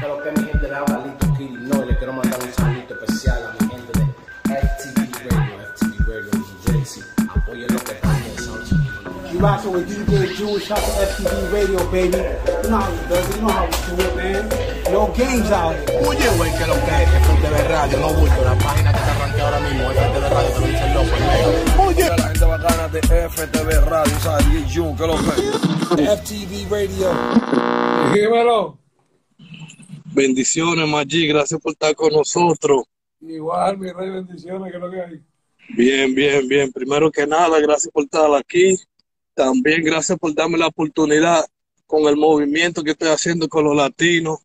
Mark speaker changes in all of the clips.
Speaker 1: Pero que mi gente le habla Lito Kill, no, y le quiero mandar un saludito especial a mi gente de FTV Radio, FTV Radio New Jersey. Apoyen lo que están pensando.
Speaker 2: You rockin' with DJ Jewish, shout to FTV Radio, baby. You know how we do it, you know how we do it, man. No games out here.
Speaker 3: Oye, güey, que lo que es, que FTV Radio, no bulto, la página que te arranqué ahora mismo, FTV Radio, te lo dice el loco, el medio.
Speaker 4: Oye, la gente bacana de FTV Radio, ¿sabes? DJ Jun, que lo que es.
Speaker 2: FTV Radio.
Speaker 5: Dímelo.
Speaker 6: Bendiciones, Maggi, gracias por estar con nosotros.
Speaker 5: Igual, mi rey, bendiciones, que lo que hay.
Speaker 6: Bien, bien, bien. Primero que nada, gracias por estar aquí. También gracias por darme la oportunidad con el movimiento que estoy haciendo con los latinos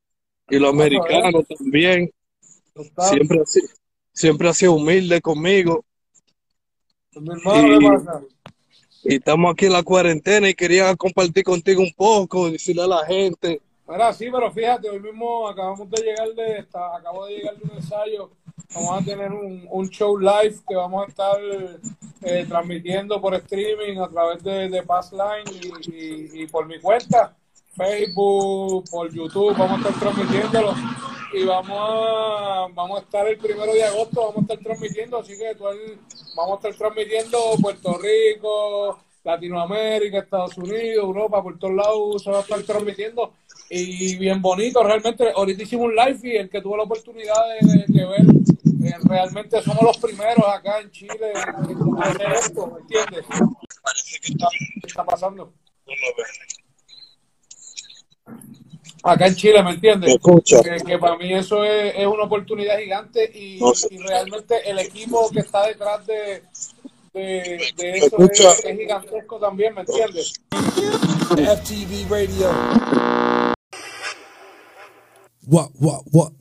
Speaker 6: y los americanos también. Siempre ha sido, siempre ha sido humilde conmigo.
Speaker 5: Mi hermano, ¿qué pasa?
Speaker 6: Y estamos aquí en la cuarentena y quería compartir contigo un poco, decirle a la gente.
Speaker 5: Mira, sí, pero fíjate, hoy mismo acabamos de llegar de esta, acabo de llegar de un ensayo. Vamos a tener un, un show live que vamos a estar eh, transmitiendo por streaming a través de, de Passline y, y, por mi cuenta, Facebook, por YouTube, vamos a estar transmitiéndolo. Y vamos a, vamos a estar el primero de agosto, vamos a estar transmitiendo, así que vamos a estar transmitiendo Puerto Rico, Latinoamérica, Estados Unidos, Europa, por todos lados se va a estar transmitiendo y bien bonito, realmente ahorita hicimos un live y el que tuvo la oportunidad de, de- de ver, eh, realmente somos los primeros acá en Chile en hacer esto, ¿me entiendes?
Speaker 6: Parece que está
Speaker 5: ¿Qué está pasando? Acá en Chile, ¿me entiendes?
Speaker 6: Me escucha.
Speaker 5: Que, que para mí eso es, es una oportunidad gigante y,
Speaker 6: No sé.
Speaker 5: y realmente el equipo que está detrás de, de, eso es, es gigantesco también, ¿me entiendes?
Speaker 2: FTV Radio.
Speaker 7: What, what, what?